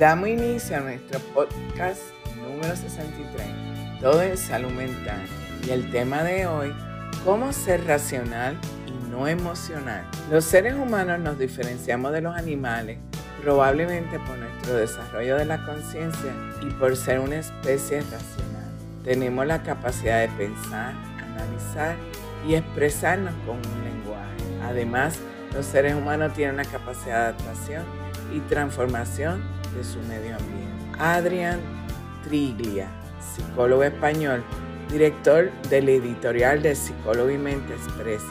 Damos inicio a nuestro podcast número 63, todo en salud mental. Y el tema de hoy, cómo ser racional y no emocional. Los seres humanos nos diferenciamos de los animales probablemente por nuestro desarrollo de la conciencia y por ser una especie racional. Tenemos la capacidad de pensar, analizar y expresarnos con un lenguaje. Además, los seres humanos tienen la capacidad de adaptación y transformación de su medio ambiente. Adrián Triglia, psicólogo español, director del editorial de Psicólogo y Mente Expresa.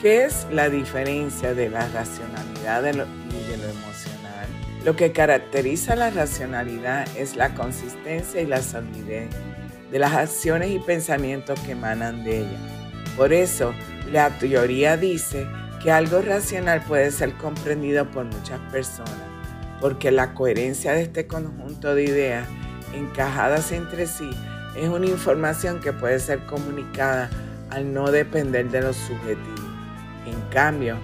¿Qué es la diferencia de la racionalidad y de lo emocional? Lo que caracteriza la racionalidad es la consistencia y la solidez de las acciones y pensamientos que emanan de ella. Por eso, la teoría dice que algo racional puede ser comprendido por muchas personas, porque la coherencia de este conjunto de ideas encajadas entre sí es una información que puede ser comunicada al no depender de lo subjetivo. En cambio,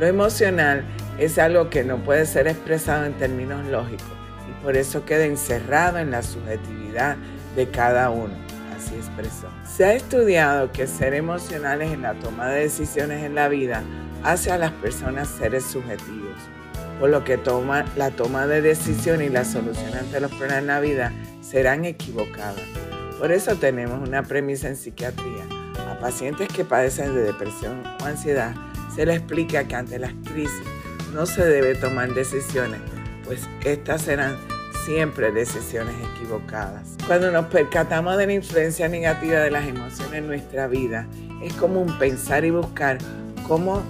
lo emocional es algo que no puede ser expresado en términos lógicos y por eso queda encerrado en la subjetividad de cada uno. Así expresó. Se ha estudiado que ser emocionales en la toma de decisiones en la vida hace a las personas seres subjetivos, por lo que toma, la toma de decisiones y la solución ante los problemas en la vida serán equivocadas. Por eso tenemos una premisa en psiquiatría. A pacientes que padecen de depresión o ansiedad se les explica que ante las crisis no se debe tomar decisiones, pues estas serán siempre decisiones equivocadas. Cuando nos percatamos de la influencia negativa de las emociones en nuestra vida, es común pensar y buscar cómo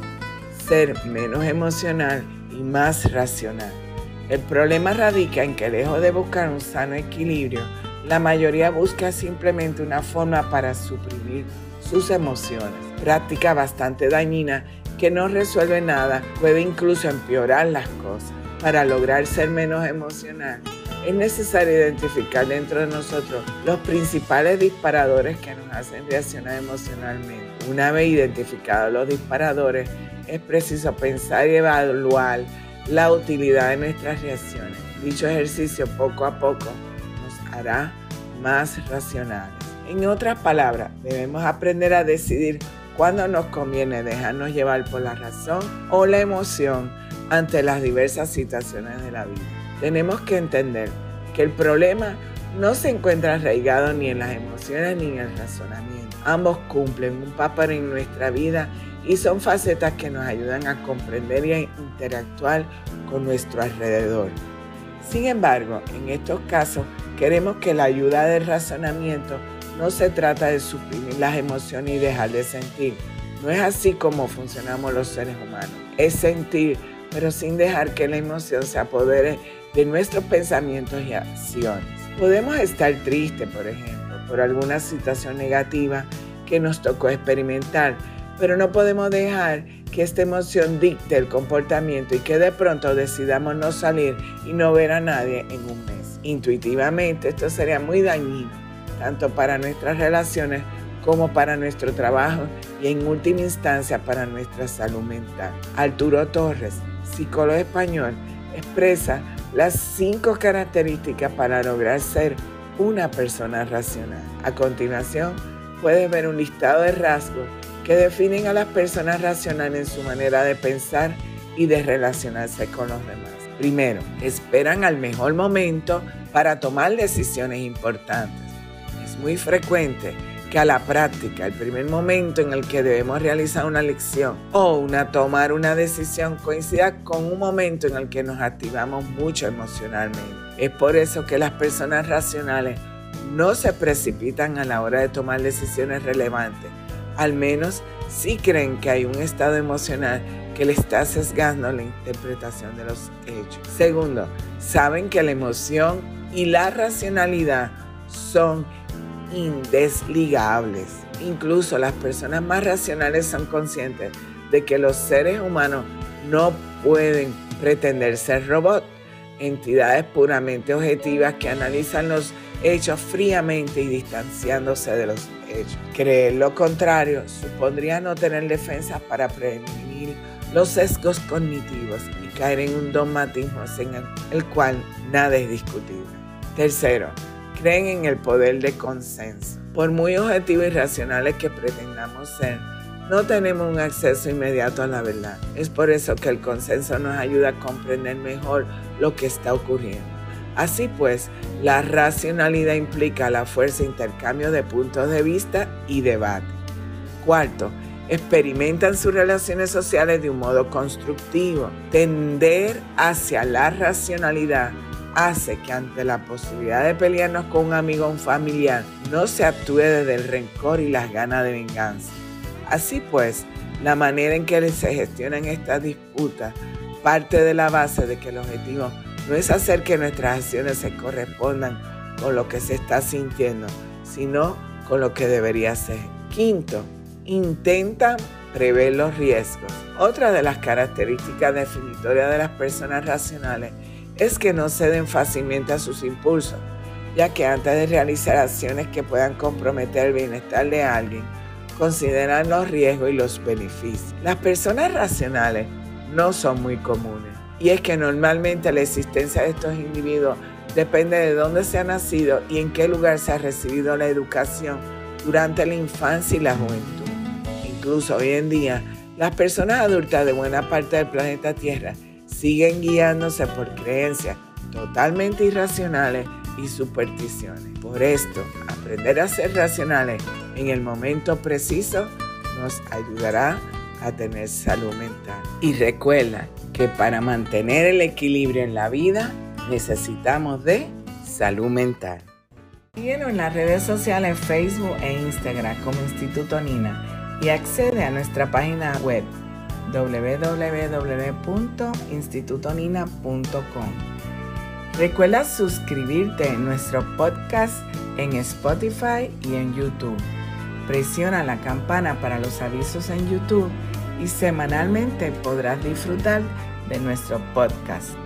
ser menos emocional y más racional. El problema radica en que lejos de buscar un sano equilibrio, la mayoría busca simplemente una forma para suprimir sus emociones. Práctica bastante dañina que no resuelve nada, puede incluso empeorar las cosas. Para lograr ser menos emocional, es necesario identificar dentro de nosotros los principales disparadores que nos hacen reaccionar emocionalmente. Una vez identificados los disparadores, es preciso pensar y evaluar la utilidad de nuestras reacciones. Dicho ejercicio poco a poco nos hará más racionales. En otras palabras, debemos aprender a decidir cuándo nos conviene dejarnos llevar por la razón o la emoción ante las diversas situaciones de la vida. Tenemos que entender que el problema no se encuentra arraigado ni en las emociones ni en el razonamiento. Ambos cumplen un papel en nuestra vida y son facetas que nos ayudan a comprender y a interactuar con nuestro alrededor. Sin embargo, en estos casos queremos que la ayuda del razonamiento no se trata de suprimir las emociones y dejar de sentir. No es así como funcionamos los seres humanos. Es sentir, pero sin dejar que la emoción se apodere de nuestros pensamientos y acciones. Podemos estar tristes, por ejemplo, por alguna situación negativa que nos tocó experimentar, pero no podemos dejar que esta emoción dicte el comportamiento y que de pronto decidamos no salir y no ver a nadie en un mes. Intuitivamente esto sería muy dañino, tanto para nuestras relaciones como para nuestro trabajo y en última instancia para nuestra salud mental. Arturo Torres, psicólogo español, expresa las cinco características para lograr ser una persona racional. A continuación, puedes ver un listado de rasgos que definen a las personas racionales en su manera de pensar y de relacionarse con los demás. Primero, esperan al mejor momento para tomar decisiones importantes. Es muy frecuente que a la práctica, el primer momento en el que debemos realizar una lección o una tomar una decisión coincida con un momento en el que nos activamos mucho emocionalmente. Es por eso que las personas racionales no se precipitan a la hora de tomar decisiones relevantes al menos si creen que hay un estado emocional que le está sesgando la interpretación de los hechos. Segundo, saben que la emoción y la racionalidad son indesligables. Incluso las personas más racionales son conscientes de que los seres humanos no pueden pretender ser robots, entidades puramente objetivas que analizan los hechos fríamente y distanciándose de los hecho. Creer lo contrario supondría no tener defensas para prevenir los sesgos cognitivos y caer en un dogmatismo en el cual nada es discutible. Tercero, creen en el poder de consenso. Por muy objetivos y racionales que pretendamos ser, no tenemos un acceso inmediato a la verdad. Es por eso que el consenso nos ayuda a comprender mejor lo que está ocurriendo. Así pues, la racionalidad implica la fuerza de intercambio de puntos de vista y debate. Cuarto, experimentan sus relaciones sociales de un modo constructivo. Tender hacia la racionalidad hace que ante la posibilidad de pelearnos con un amigo o un familiar, no se actúe desde el rencor y las ganas de venganza. Así pues, la manera en que se gestionan estas disputas parte de la base de que el objetivo no es hacer que nuestras acciones se correspondan con lo que se está sintiendo, sino con lo que debería ser. Quinto, intentan prever los riesgos. Otra de las características definitorias de las personas racionales es que no ceden fácilmente a sus impulsos, ya que antes de realizar acciones que puedan comprometer el bienestar de alguien, consideran los riesgos y los beneficios. Las personas racionales no son muy comunes y es que normalmente la existencia de estos individuos depende de dónde se ha nacido y en qué lugar se ha recibido la educación durante la infancia y la juventud. Incluso hoy en día, las personas adultas de buena parte del planeta Tierra siguen guiándose por creencias totalmente irracionales y supersticiones. Por esto, aprender a ser racionales en el momento preciso nos ayudará a tener salud mental. Y recuerda que para mantener el equilibrio en la vida necesitamos de salud mental. Síguenos en las redes sociales Facebook e Instagram como Instituto Nina y accede a nuestra página web www.institutonina.com. Recuerda suscribirte en nuestro podcast en Spotify y en YouTube. Presiona la campana para los avisos en YouTube y semanalmente podrás disfrutar de nuestro podcast.